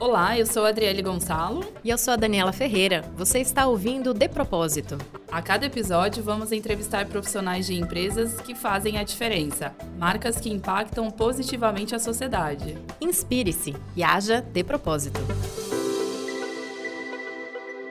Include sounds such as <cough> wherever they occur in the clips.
Olá, eu sou a Adriele Gonçalo. E eu sou a Daniela Ferreira. Você está ouvindo De Propósito. A cada episódio, vamos entrevistar profissionais de empresas que fazem a diferença, marcas que impactam positivamente a sociedade. Inspire-se e haja de propósito.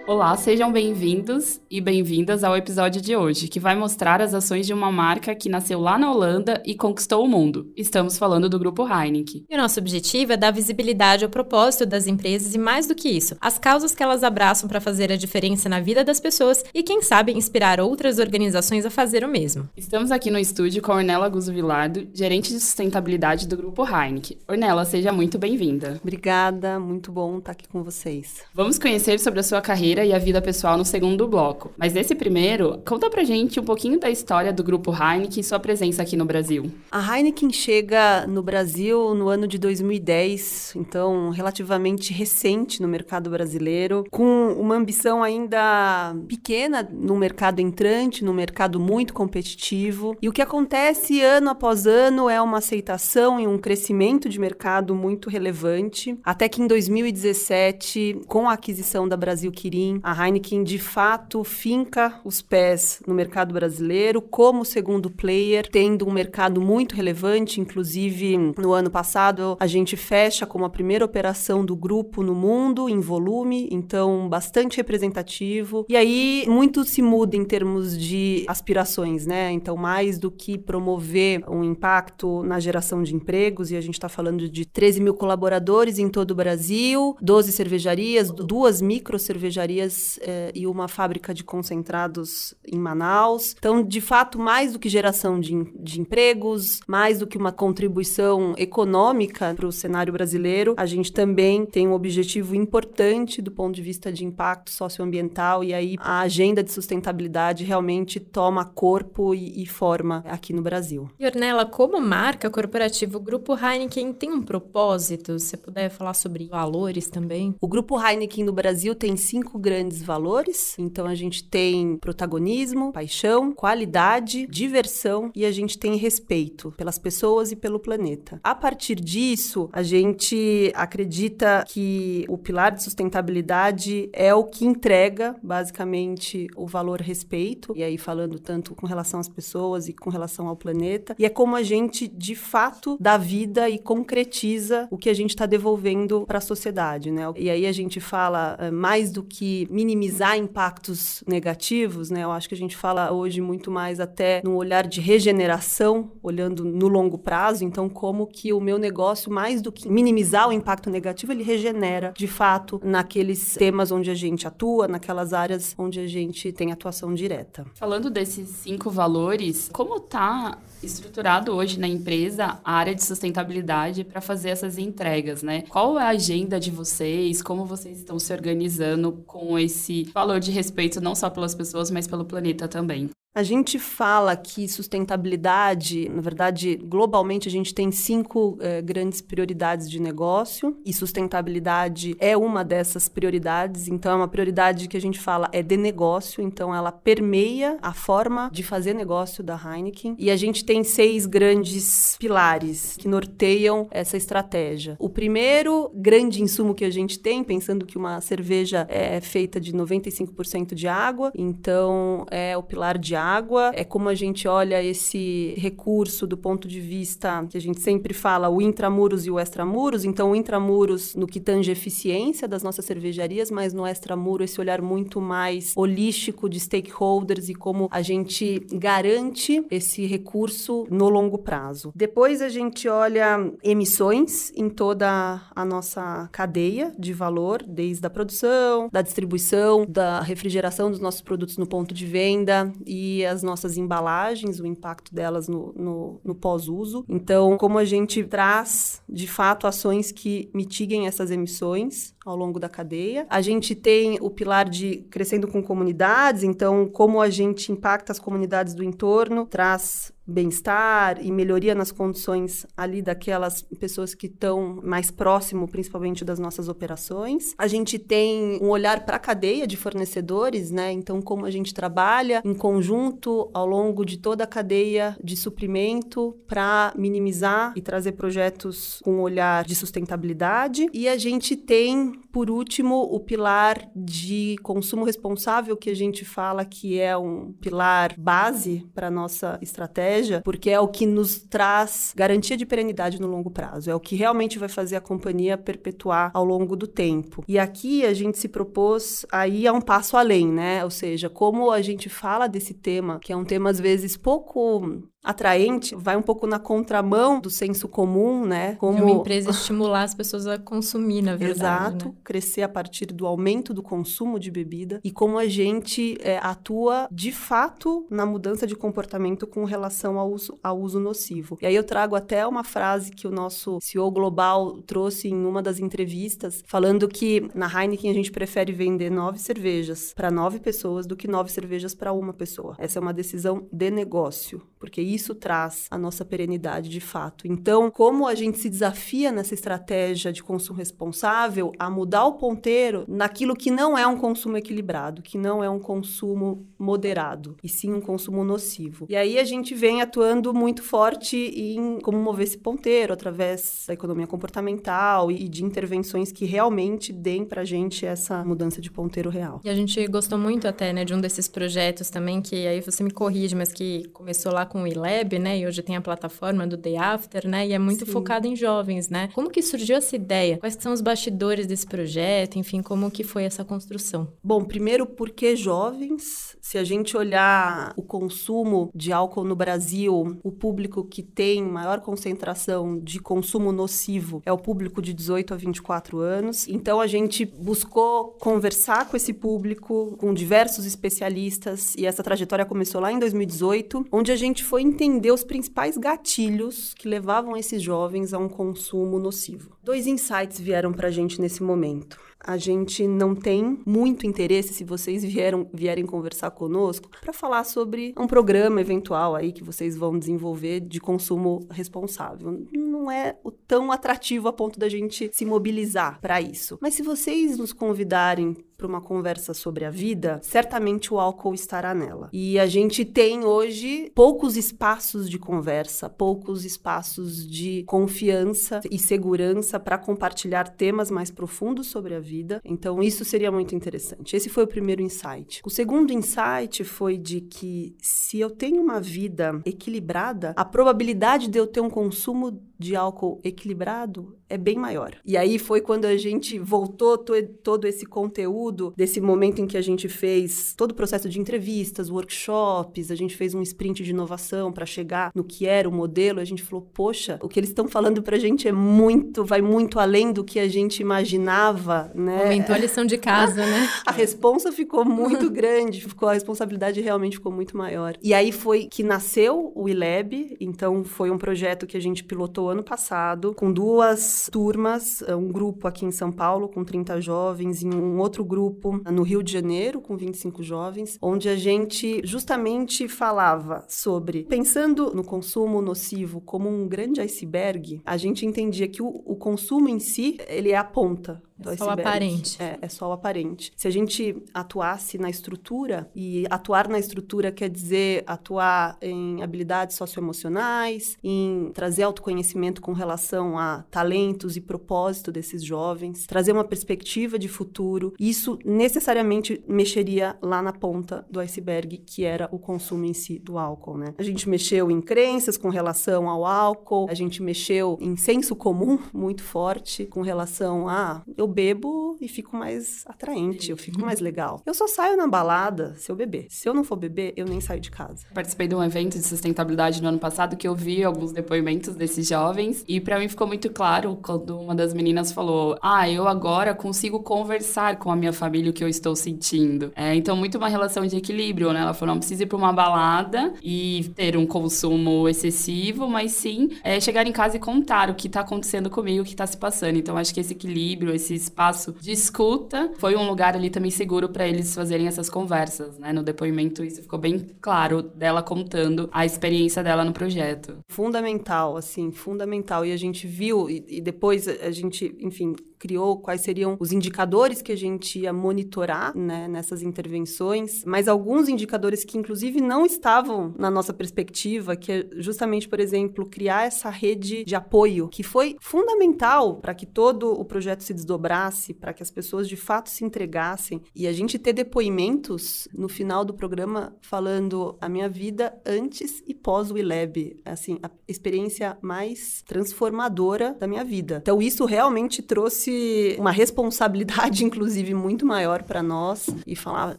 Olá, sejam bem-vindos e bem-vindas ao episódio de hoje, que vai mostrar as ações de uma marca que nasceu lá na Holanda e conquistou o mundo. Estamos falando do grupo Heineken. E o nosso objetivo é dar visibilidade ao propósito das empresas e, mais do que isso, as causas que elas abraçam para fazer a diferença na vida das pessoas e, quem sabe, inspirar outras organizações a fazer o mesmo. Estamos aqui no estúdio com a Ornella Guzzo Vilardo, gerente de sustentabilidade do grupo Heineken. Ornella, seja muito bem-vinda. Obrigada, muito bom estar aqui com vocês. Vamos conhecer sobre a sua carreira e a vida pessoal no segundo bloco. Mas nesse primeiro, conta pra gente um pouquinho da história do grupo Heineken e sua presença aqui no Brasil. A Heineken chega no Brasil no ano de 2010, então relativamente recente no mercado brasileiro, com uma ambição ainda pequena no mercado entrante, no mercado muito competitivo. E o que acontece ano após ano é uma aceitação e um crescimento de mercado muito relevante, até que em 2017, com a aquisição da Brasil Quirim, a Heineken de fato finca os pés no mercado brasileiro como segundo player, tendo um mercado muito relevante, inclusive no ano passado a gente fecha como a primeira operação do grupo no mundo em volume, então bastante representativo. E aí muito se muda em termos de aspirações, né? Então mais do que promover um impacto na geração de empregos, e a gente está falando de 13 mil colaboradores em todo o Brasil, 12 cervejarias, duas micro cervejarias eh, e uma fábrica de concentrados em Manaus. Então, de fato, mais do que geração de, de empregos, mais do que uma contribuição econômica para o cenário brasileiro, a gente também tem um objetivo importante do ponto de vista de impacto socioambiental e aí a agenda de sustentabilidade realmente toma corpo e, e forma aqui no Brasil. E Ornella, como marca corporativa, o Grupo Heineken tem um propósito? Se você puder falar sobre valores também. O Grupo Heineken no Brasil tem cinco grandes valores. Então a gente tem protagonismo, paixão, qualidade, diversão e a gente tem respeito pelas pessoas e pelo planeta. A partir disso, a gente acredita que o pilar de sustentabilidade é o que entrega basicamente o valor respeito, e aí falando tanto com relação às pessoas e com relação ao planeta, e é como a gente de fato dá vida e concretiza o que a gente está devolvendo para a sociedade, né? E aí a gente fala eh, mais do que minimizar impactos negativos, né? Eu acho que a gente fala hoje muito mais até num olhar de regeneração, olhando no longo prazo. Então, como que o meu negócio, mais do que minimizar o impacto negativo, ele regenera de fato naqueles temas onde a gente atua, naquelas áreas onde a gente tem atuação direta. Falando desses cinco valores, como está estruturado hoje na empresa a área de sustentabilidade para fazer essas entregas, né? Qual é a agenda de vocês? Como vocês estão se organizando com esse valor de respeito não só pelas pessoas, mas pelo planeta também? A gente fala que sustentabilidade, na verdade, globalmente a gente tem cinco eh, grandes prioridades de negócio e sustentabilidade é uma dessas prioridades. Então, é uma prioridade que a gente fala é de negócio, então ela permeia a forma de fazer negócio da Heineken. E a gente tem seis grandes pilares que norteiam essa estratégia. O primeiro grande insumo que a gente tem, pensando que uma cerveja é feita de 95% de água, então é o pilar de água, é como a gente olha esse recurso do ponto de vista que a gente sempre fala, o intramuros e o extramuros. Então, o intramuros no que tange eficiência das nossas cervejarias, mas no extramuro esse olhar muito mais holístico de stakeholders e como a gente garante esse recurso no longo prazo. Depois a gente olha emissões em toda a nossa cadeia de valor, desde a produção, da distribuição, da refrigeração dos nossos produtos no ponto de venda e as nossas embalagens, o impacto delas no, no, no pós-uso. Então, como a gente traz, de fato, ações que mitiguem essas emissões ao longo da cadeia. A gente tem o pilar de crescendo com comunidades, então, como a gente impacta as comunidades do entorno, traz bem-estar e melhoria nas condições ali daquelas pessoas que estão mais próximo, principalmente das nossas operações. A gente tem um olhar para a cadeia de fornecedores, né? Então, como a gente trabalha em conjunto ao longo de toda a cadeia de suprimento para minimizar e trazer projetos com um olhar de sustentabilidade. E a gente tem, por último, o pilar de consumo responsável, que a gente fala que é um pilar base para nossa estratégia, porque é o que nos traz garantia de perenidade no longo prazo, é o que realmente vai fazer a companhia perpetuar ao longo do tempo. E aqui a gente se propôs aí a um passo além, né? Ou seja, como a gente fala desse tema, que é um tema às vezes pouco atraente, vai um pouco na contramão do senso comum, né? Como uma empresa estimular as pessoas a consumir, na verdade. Exato, né? crescer a partir do aumento do consumo de bebida e como a gente é, atua de fato na mudança de comportamento com relação ao uso, ao uso nocivo. E aí eu trago até uma frase que o nosso CEO global trouxe em uma das entrevistas, falando que na Heineken a gente prefere vender nove cervejas para nove pessoas do que nove cervejas para uma pessoa. Essa é uma decisão de negócio, porque isso traz a nossa perenidade de fato. Então, como a gente se desafia nessa estratégia de consumo responsável a mudar o ponteiro naquilo que não é um consumo equilibrado, que não é um consumo moderado, e sim um consumo nocivo. E aí a gente vem atuando muito forte em como mover esse ponteiro através da economia comportamental e de intervenções que realmente deem pra gente essa mudança de ponteiro real. E a gente gostou muito até, né, de um desses projetos também que aí você me corrige, mas que começou lá com o Lab, né? E hoje tem a plataforma do Day After, né? E é muito Sim. focado em jovens, né? Como que surgiu essa ideia? Quais são os bastidores desse projeto? Enfim, como que foi essa construção? Bom, primeiro, porque jovens? Se a gente olhar o consumo de álcool no Brasil, o público que tem maior concentração de consumo nocivo é o público de 18 a 24 anos. Então, a gente buscou conversar com esse público, com diversos especialistas, e essa trajetória começou lá em 2018, onde a gente foi entender os principais gatilhos que levavam esses jovens a um consumo nocivo. Dois insights vieram para a gente nesse momento. A gente não tem muito interesse, se vocês vieram, vierem conversar conosco, para falar sobre um programa eventual aí que vocês vão desenvolver de consumo responsável. Não é tão atrativo a ponto da gente se mobilizar para isso. Mas se vocês nos convidarem para uma conversa sobre a vida, certamente o álcool estará nela. E a gente tem hoje poucos espaços de conversa, poucos espaços de confiança e segurança para compartilhar temas mais profundos sobre a vida. Então, isso seria muito interessante. Esse foi o primeiro insight. O segundo insight foi de que se eu tenho uma vida equilibrada, a probabilidade de eu ter um consumo de álcool equilibrado é bem maior. E aí foi quando a gente voltou to todo esse conteúdo desse momento em que a gente fez todo o processo de entrevistas, workshops, a gente fez um sprint de inovação para chegar no que era o modelo, a gente falou, poxa, o que eles estão falando pra gente é muito, vai muito além do que a gente imaginava, né? Aumentou a lição de casa, né? <laughs> a responsa ficou muito <laughs> grande, ficou a responsabilidade realmente ficou muito maior. E aí foi que nasceu o iLab, então foi um projeto que a gente pilotou ano passado, com duas turmas, eh, um grupo aqui em São Paulo com 30 jovens e um outro grupo no Rio de Janeiro com 25 jovens, onde a gente justamente falava sobre, pensando no consumo nocivo como um grande iceberg, a gente entendia que o, o consumo em si, ele é a ponta é só o aparente. É, é só o aparente. Se a gente atuasse na estrutura, e atuar na estrutura quer dizer atuar em habilidades socioemocionais, em trazer autoconhecimento com relação a talentos e propósito desses jovens, trazer uma perspectiva de futuro, isso necessariamente mexeria lá na ponta do iceberg, que era o consumo em si do álcool, né? A gente mexeu em crenças com relação ao álcool, a gente mexeu em senso comum muito forte com relação a eu bebo e fico mais atraente, eu fico mais legal. Eu só saio na balada se eu beber. Se eu não for beber, eu nem saio de casa. Participei de um evento de sustentabilidade no ano passado que eu vi alguns depoimentos desses jovens e para mim ficou muito claro quando uma das meninas falou: "Ah, eu agora consigo conversar com a minha família o que eu estou sentindo". É, então muito uma relação de equilíbrio, né? Ela falou: "Não precisa ir para uma balada e ter um consumo excessivo, mas sim é, chegar em casa e contar o que está acontecendo comigo, o que está se passando". Então acho que esse equilíbrio, esse espaço de escuta, foi um lugar ali também seguro para eles fazerem essas conversas, né? No depoimento isso ficou bem claro dela contando a experiência dela no projeto. Fundamental, assim, fundamental. E a gente viu, e, e depois a gente, enfim, criou quais seriam os indicadores que a gente ia monitorar né, nessas intervenções, mas alguns indicadores que, inclusive, não estavam na nossa perspectiva, que é justamente, por exemplo, criar essa rede de apoio, que foi fundamental para que todo o projeto se desdobrasse, para que as pessoas de fato se entregassem. E a gente ter depoimentos no final do programa falando a minha vida antes e pós o ILEB, assim, a experiência mais transformadora da minha vida. Então, isso realmente trouxe trouxe uma responsabilidade, <laughs> inclusive, muito maior para nós e falar,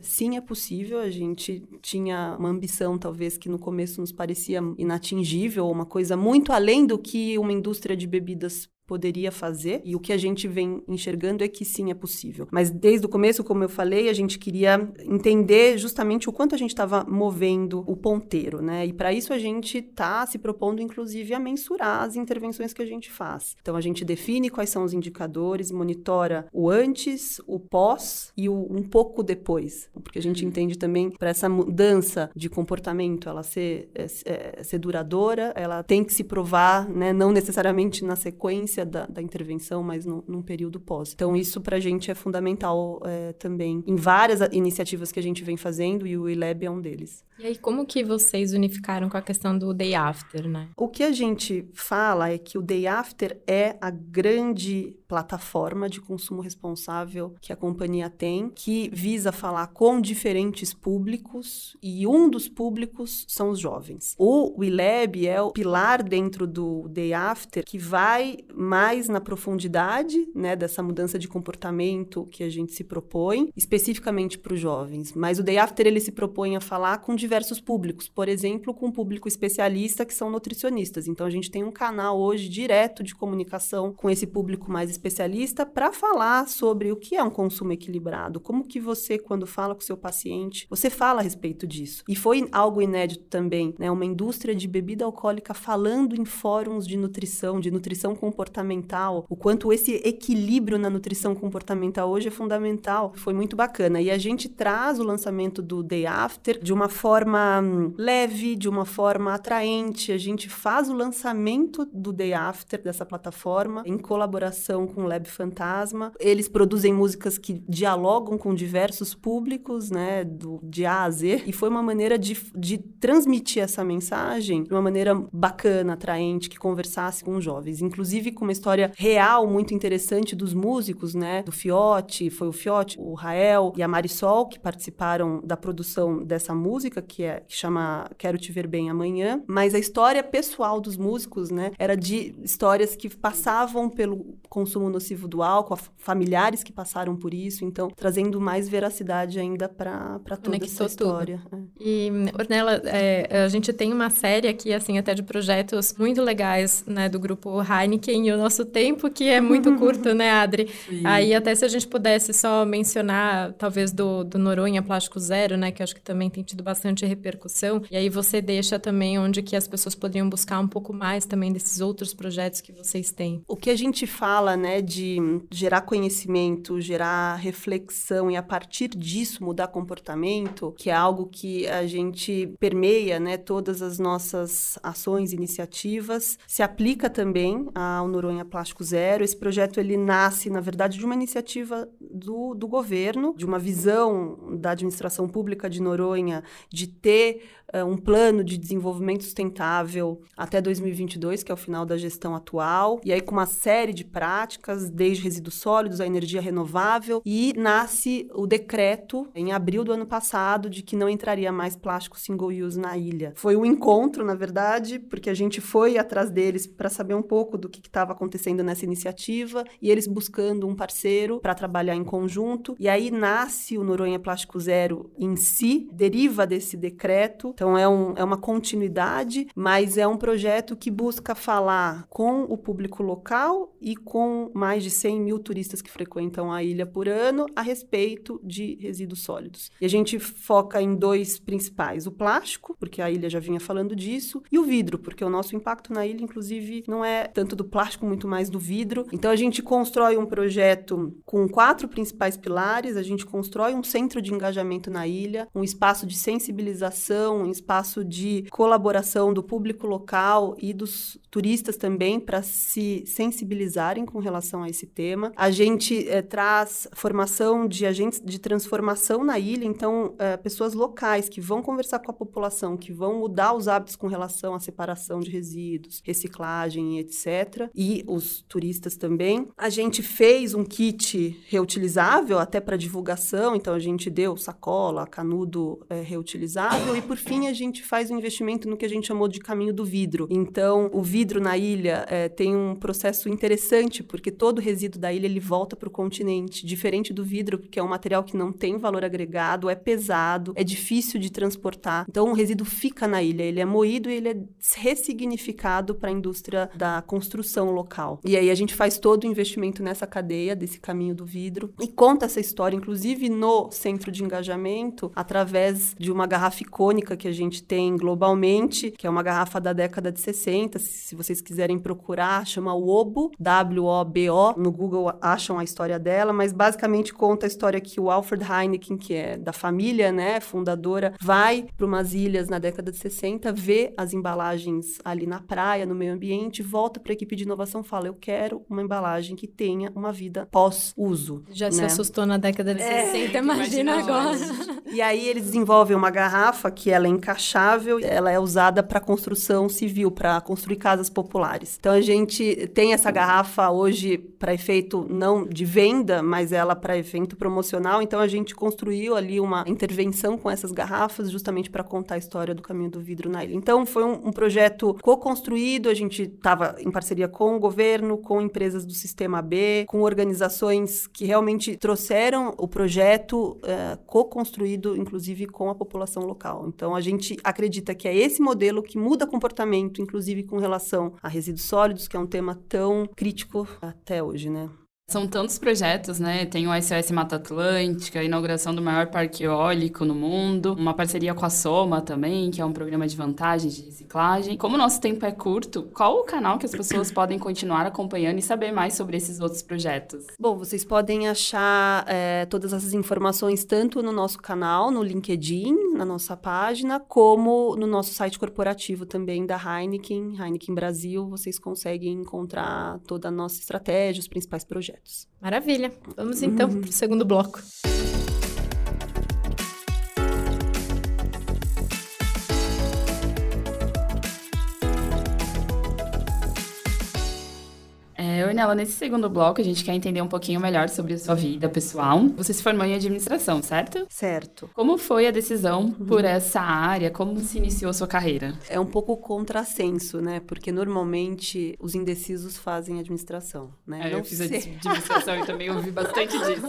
sim, é possível. A gente tinha uma ambição, talvez, que no começo nos parecia inatingível, uma coisa muito além do que uma indústria de bebidas poderia fazer e o que a gente vem enxergando é que sim é possível. Mas desde o começo, como eu falei, a gente queria entender justamente o quanto a gente estava movendo o ponteiro, né? E para isso a gente está se propondo inclusive a mensurar as intervenções que a gente faz. Então a gente define quais são os indicadores, monitora o antes, o pós e o um pouco depois, porque a gente uhum. entende também para essa mudança de comportamento ela ser, é, é, ser duradoura, ela tem que se provar, né? Não necessariamente na sequência da, da intervenção, mas no, num período pós. Então, isso para a gente é fundamental é, também em várias iniciativas que a gente vem fazendo e o ILEB é um deles. E aí, como que vocês unificaram com a questão do day after, né? O que a gente fala é que o day after é a grande plataforma de consumo responsável que a companhia tem, que visa falar com diferentes públicos e um dos públicos são os jovens. O WeLab é o pilar dentro do day after que vai mais na profundidade, né, dessa mudança de comportamento que a gente se propõe, especificamente para os jovens. Mas o day after ele se propõe a falar com diversos públicos, por exemplo, com um público especialista que são nutricionistas. Então a gente tem um canal hoje direto de comunicação com esse público mais especialista para falar sobre o que é um consumo equilibrado, como que você quando fala com o seu paciente, você fala a respeito disso. E foi algo inédito também, né, uma indústria de bebida alcoólica falando em fóruns de nutrição, de nutrição comportamental, o quanto esse equilíbrio na nutrição comportamental hoje é fundamental. Foi muito bacana. E a gente traz o lançamento do Day After de uma forma hum, leve, de uma forma atraente. A gente faz o lançamento do Day After dessa plataforma em colaboração com o Lab Fantasma. Eles produzem músicas que dialogam com diversos públicos, né, do, de A a Z. E foi uma maneira de, de transmitir essa mensagem de uma maneira bacana, atraente, que conversasse com os jovens. Inclusive com uma história real muito interessante dos músicos, né, do Fiote, foi o Fiote, o Rael e a Marisol que participaram da produção dessa música, que, é, que chama Quero Te Ver Bem Amanhã, mas a história pessoal dos músicos, né, era de histórias que passavam pelo consumo nocivo do álcool, familiares que passaram por isso, então trazendo mais veracidade ainda para toda Conectou essa história. É. E, Ornella, é, a gente tem uma série aqui, assim, até de projetos muito legais, né, do grupo Heineken e o nosso tempo, que é muito <laughs> curto, né, Adri? Sim. Aí até se a gente pudesse só mencionar, talvez, do, do Noronha Plástico Zero, né, que acho que também tem tido bastante bastante repercussão. E aí você deixa também onde que as pessoas poderiam buscar um pouco mais também desses outros projetos que vocês têm. O que a gente fala, né, de gerar conhecimento, gerar reflexão e a partir disso mudar comportamento, que é algo que a gente permeia, né, todas as nossas ações, iniciativas, se aplica também ao Noronha Plástico Zero. Esse projeto ele nasce, na verdade, de uma iniciativa do, do governo, de uma visão da administração pública de Noronha de ter uh, um plano de desenvolvimento sustentável até 2022, que é o final da gestão atual, e aí com uma série de práticas, desde resíduos sólidos a energia renovável, e nasce o decreto em abril do ano passado de que não entraria mais plástico single use na ilha. Foi um encontro, na verdade, porque a gente foi atrás deles para saber um pouco do que estava acontecendo nessa iniciativa e eles buscando um parceiro para trabalhar em conjunto. E aí nasce o Noronha Plástico Zero em si, deriva desse decreto então é, um, é uma continuidade, mas é um projeto que busca falar com o público local e com mais de 100 mil turistas que frequentam a ilha por ano a respeito de resíduos sólidos. E a gente foca em dois principais: o plástico, porque a ilha já vinha falando disso, e o vidro, porque o nosso impacto na ilha, inclusive, não é tanto do plástico, muito mais do vidro. Então a gente constrói um projeto com quatro principais pilares: a gente constrói um centro de engajamento na ilha, um espaço de sensibilização, um espaço de colaboração do público local e dos turistas também para se sensibilizarem com relação a esse tema. A gente é, traz formação de agentes de transformação na ilha, então é, pessoas locais que vão conversar com a população, que vão mudar os hábitos com relação à separação de resíduos, reciclagem, etc. E os turistas também. A gente fez um kit reutilizável até para divulgação, então a gente deu sacola, canudo é, reutilizável e por fim a gente faz um investimento no que a gente chamou de caminho do vidro. Então o vidro na ilha tem um processo interessante porque todo resíduo da ilha ele volta para o continente, diferente do vidro, porque é um material que não tem valor agregado, é pesado, é difícil de transportar. Então o resíduo fica na ilha, ele é moído e ele é ressignificado para a indústria da construção local. E aí a gente faz todo o investimento nessa cadeia desse caminho do vidro e conta essa história, inclusive no centro de engajamento, através de uma garrafa icônica que a gente tem globalmente, que é uma garrafa da década de 60, se vocês quiserem procurar, chama Wobo, W-O-B-O, no Google acham a história dela, mas basicamente conta a história que o Alfred Heineken, que é da família, né, fundadora, vai para umas ilhas na década de 60, vê as embalagens ali na praia, no meio ambiente, volta para a equipe de inovação, fala: "Eu quero uma embalagem que tenha uma vida pós-uso". Já né? se assustou na década de é, 60, imagina, imagina agora. <laughs> E aí eles desenvolvem uma garrafa que ela é encaixável, ela é usada para construção civil, para construir casas populares. Então a gente tem essa garrafa hoje para efeito não de venda, mas ela para efeito promocional. Então a gente construiu ali uma intervenção com essas garrafas justamente para contar a história do caminho do vidro na ilha. Então foi um, um projeto co-construído, a gente estava em parceria com o governo, com empresas do sistema B, com organizações que realmente trouxeram o projeto uh, co-construído, inclusive com a população local. Então a gente acredita que é esse modelo que muda comportamento, inclusive com relação a resíduos sólidos, que é um tema tão crítico até hoje, né? São tantos projetos, né? Tem o SOS Mata Atlântica, a inauguração do maior parque eólico no mundo, uma parceria com a Soma também, que é um programa de vantagens de reciclagem. Como o nosso tempo é curto, qual o canal que as pessoas podem continuar acompanhando e saber mais sobre esses outros projetos? Bom, vocês podem achar é, todas essas informações tanto no nosso canal, no LinkedIn, na nossa página, como no nosso site corporativo também da Heineken, Heineken Brasil. Vocês conseguem encontrar toda a nossa estratégia, os principais projetos projetos. Maravilha. Vamos então uhum. para o segundo bloco. Ornella, nesse segundo bloco, a gente quer entender um pouquinho melhor sobre a sua vida pessoal. Você se formou em administração, certo? Certo. Como foi a decisão uhum. por essa área? Como se iniciou a sua carreira? É um pouco contrassenso, né? Porque normalmente os indecisos fazem administração, né? É, eu fiz sei. administração e também ouvi bastante <laughs> disso.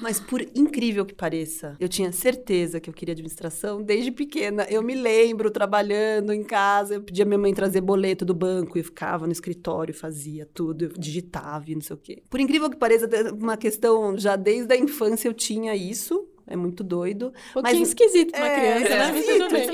Mas por incrível que pareça, eu tinha certeza que eu queria administração desde pequena. Eu me lembro trabalhando em casa, eu pedia minha mãe trazer boleto do banco e ficava no escritório e fazia tudo tudo, digitava e não sei o quê. Por incrível que pareça, uma questão, já desde a infância eu tinha isso, é muito doido. Um pouquinho mas, esquisito pra uma é, criança, né? É, tudo bem.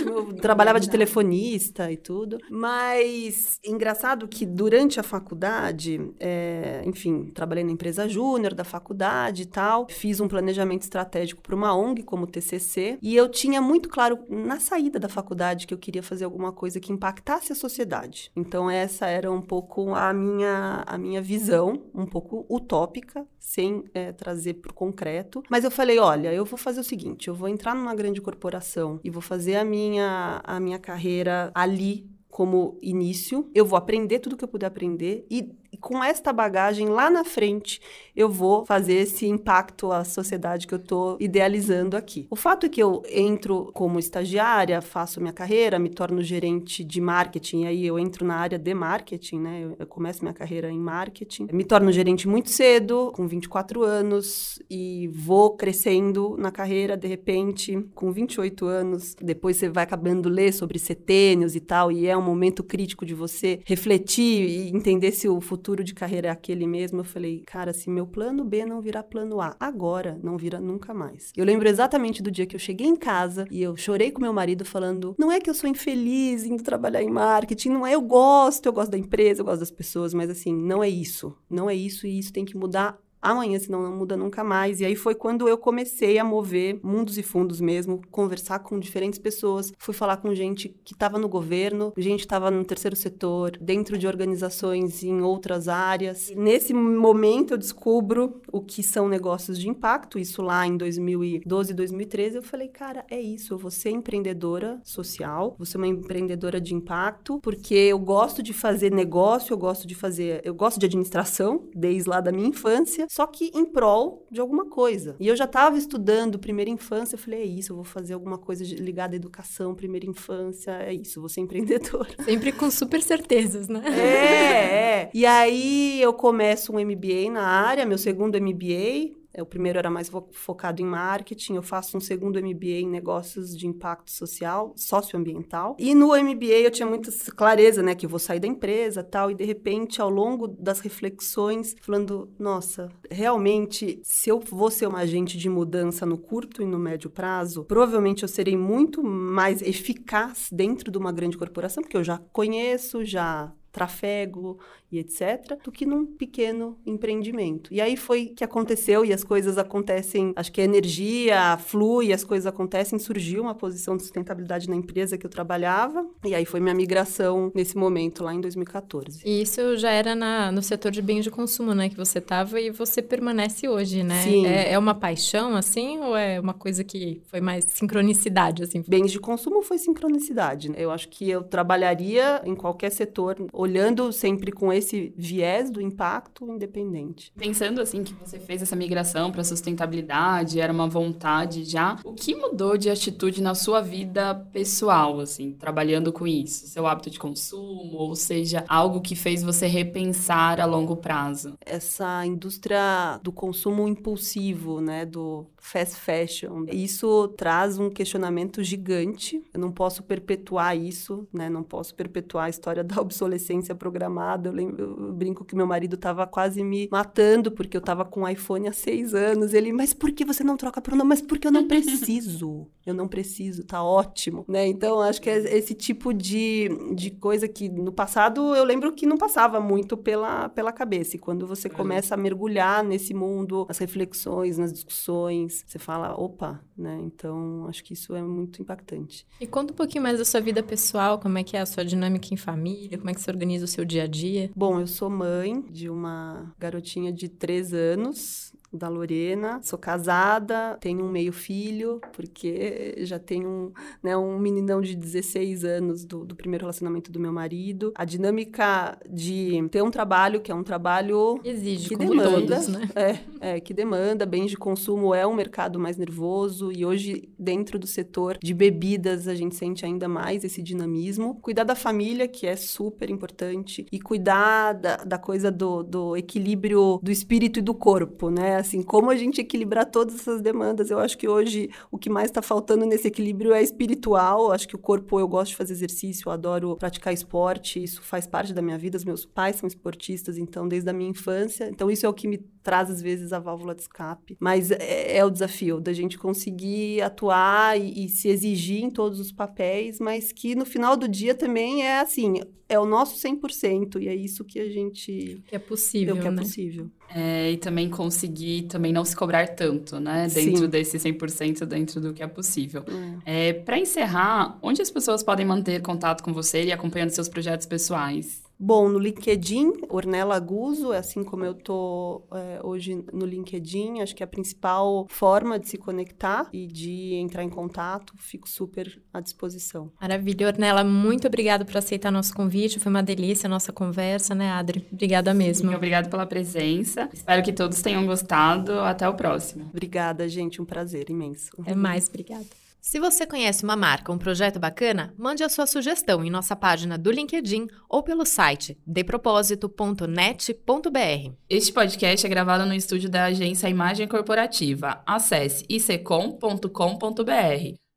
Eu <laughs> trabalhava de telefonista e tudo. Mas engraçado que durante a faculdade, é, enfim, trabalhei na empresa júnior da faculdade e tal. Fiz um planejamento estratégico para uma ONG como TCC. E eu tinha muito claro na saída da faculdade que eu queria fazer alguma coisa que impactasse a sociedade. Então essa era um pouco a minha, a minha visão, um pouco utópica, sem é, trazer para o concreto. Mas eu falei, olha, eu vou fazer o seguinte, eu vou entrar numa grande corporação e vou fazer a minha, a minha carreira ali como início. Eu vou aprender tudo que eu puder aprender e com esta bagagem lá na frente, eu vou fazer esse impacto à sociedade que eu estou idealizando aqui. O fato é que eu entro como estagiária, faço minha carreira, me torno gerente de marketing, aí eu entro na área de marketing, né? Eu, eu começo minha carreira em marketing. Me torno gerente muito cedo, com 24 anos, e vou crescendo na carreira, de repente, com 28 anos. Depois você vai acabando ler sobre setênios e tal, e é um momento crítico de você refletir e entender se o futuro futuro de carreira é aquele mesmo, eu falei, cara, se meu plano B não virar plano A agora, não vira nunca mais. Eu lembro exatamente do dia que eu cheguei em casa e eu chorei com meu marido falando: não é que eu sou infeliz indo trabalhar em marketing, não é, eu gosto, eu gosto da empresa, eu gosto das pessoas, mas assim, não é isso. Não é isso e isso tem que mudar amanhã, senão não muda nunca mais. E aí foi quando eu comecei a mover mundos e fundos mesmo, conversar com diferentes pessoas. Fui falar com gente que estava no governo, gente que estava no terceiro setor, dentro de organizações em outras áreas. E nesse momento eu descubro o que são negócios de impacto, isso lá em 2012, 2013. Eu falei, cara, é isso, eu vou ser empreendedora social, vou ser uma empreendedora de impacto, porque eu gosto de fazer negócio, eu gosto de fazer, eu gosto de administração, desde lá da minha infância só que em prol de alguma coisa. E eu já estava estudando primeira infância, eu falei, é isso, eu vou fazer alguma coisa ligada à educação, primeira infância, é isso, vou ser <laughs> empreendedora. Sempre com super certezas, né? É, é. E aí eu começo um MBA na área, meu segundo MBA, o primeiro era mais focado em marketing, eu faço um segundo MBA em negócios de impacto social, socioambiental. E no MBA eu tinha muita clareza, né, que eu vou sair da empresa, tal, e de repente ao longo das reflexões, falando, nossa, realmente se eu vou ser uma agente de mudança no curto e no médio prazo, provavelmente eu serei muito mais eficaz dentro de uma grande corporação, porque eu já conheço, já trafego e etc., do que num pequeno empreendimento. E aí foi que aconteceu e as coisas acontecem, acho que a energia flui, as coisas acontecem, surgiu uma posição de sustentabilidade na empresa que eu trabalhava, e aí foi minha migração nesse momento, lá em 2014. E isso já era na, no setor de bens de consumo, né, que você estava e você permanece hoje, né? Sim. É, é, uma paixão, assim, ou é uma coisa que foi mais sincronicidade, assim? Bens de consumo foi sincronicidade. Né? Eu acho que eu trabalharia em qualquer setor, olhando sempre com esse viés do impacto independente. Pensando assim que você fez essa migração para sustentabilidade, era uma vontade já. O que mudou de atitude na sua vida pessoal, assim, trabalhando com isso? Seu hábito de consumo, ou seja, algo que fez você repensar a longo prazo? Essa indústria do consumo impulsivo, né, do fast fashion. Isso traz um questionamento gigante. Eu não posso perpetuar isso, né? Não posso perpetuar a história <laughs> da obsolescência programada. Eu, lembro, eu brinco que meu marido estava quase me matando porque eu estava com um iPhone há seis anos. Ele, mas por que você não troca por um? Mas porque eu não <laughs> preciso. eu não preciso, tá ótimo, né? Então, acho que é esse tipo de, de coisa que no passado eu lembro que não passava muito pela, pela cabeça. E quando você começa a mergulhar nesse mundo, nas reflexões, nas discussões, você fala, opa, né? Então, acho que isso é muito impactante. E conta um pouquinho mais da sua vida pessoal, como é que é a sua dinâmica em família, como é que você organiza o seu dia a dia? Bom, eu sou mãe de uma garotinha de três anos, da Lorena. Sou casada, tenho um meio filho, porque já tenho um, né, um meninão de 16 anos do, do, primeiro relacionamento do meu marido. A dinâmica de ter um trabalho que é um trabalho exige que demanda, todos, né? É, é, que demanda. Bens de consumo é um mercado mais nervoso e hoje dentro do setor de bebidas a gente sente ainda mais esse dinamismo. Cuidar da família, que é super importante, e cuidar da, da coisa do, do equilíbrio do espírito e do corpo, né? Assim, como a gente equilibrar todas essas demandas. Eu acho que hoje o que mais está faltando nesse equilíbrio é espiritual. Acho que o corpo, eu gosto de fazer exercício, eu adoro praticar esporte, isso faz parte da minha vida. Os meus pais são esportistas, então, desde a minha infância. Então, isso é o que me traz, às vezes, a válvula de escape. Mas é, é o desafio da gente conseguir atuar e, e se exigir em todos os papéis, mas que no final do dia também é assim, é o nosso 100% e é isso que a gente... Que é possível, é o que é né? possível. É, e também conseguir também não se cobrar tanto, né? Dentro Sim. desse 100%, dentro do que é possível. É. É, Para encerrar, onde as pessoas podem manter contato com você e acompanhando seus projetos pessoais? Bom, no LinkedIn, Ornella Guzzo, é assim como eu tô é, hoje no LinkedIn, acho que é a principal forma de se conectar e de entrar em contato, fico super à disposição. Maravilha, Ornella, muito obrigada por aceitar nosso convite, foi uma delícia a nossa conversa, né, Adri? Obrigada mesmo. Obrigada pela presença, espero que todos tenham gostado, até o próximo. Obrigada, gente, um prazer imenso. É mais, obrigada. Se você conhece uma marca, um projeto bacana, mande a sua sugestão em nossa página do LinkedIn ou pelo site depropósito.net.br. Este podcast é gravado no estúdio da agência Imagem Corporativa. Acesse icom.com.br.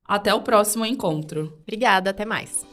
Até o próximo encontro. Obrigada, até mais.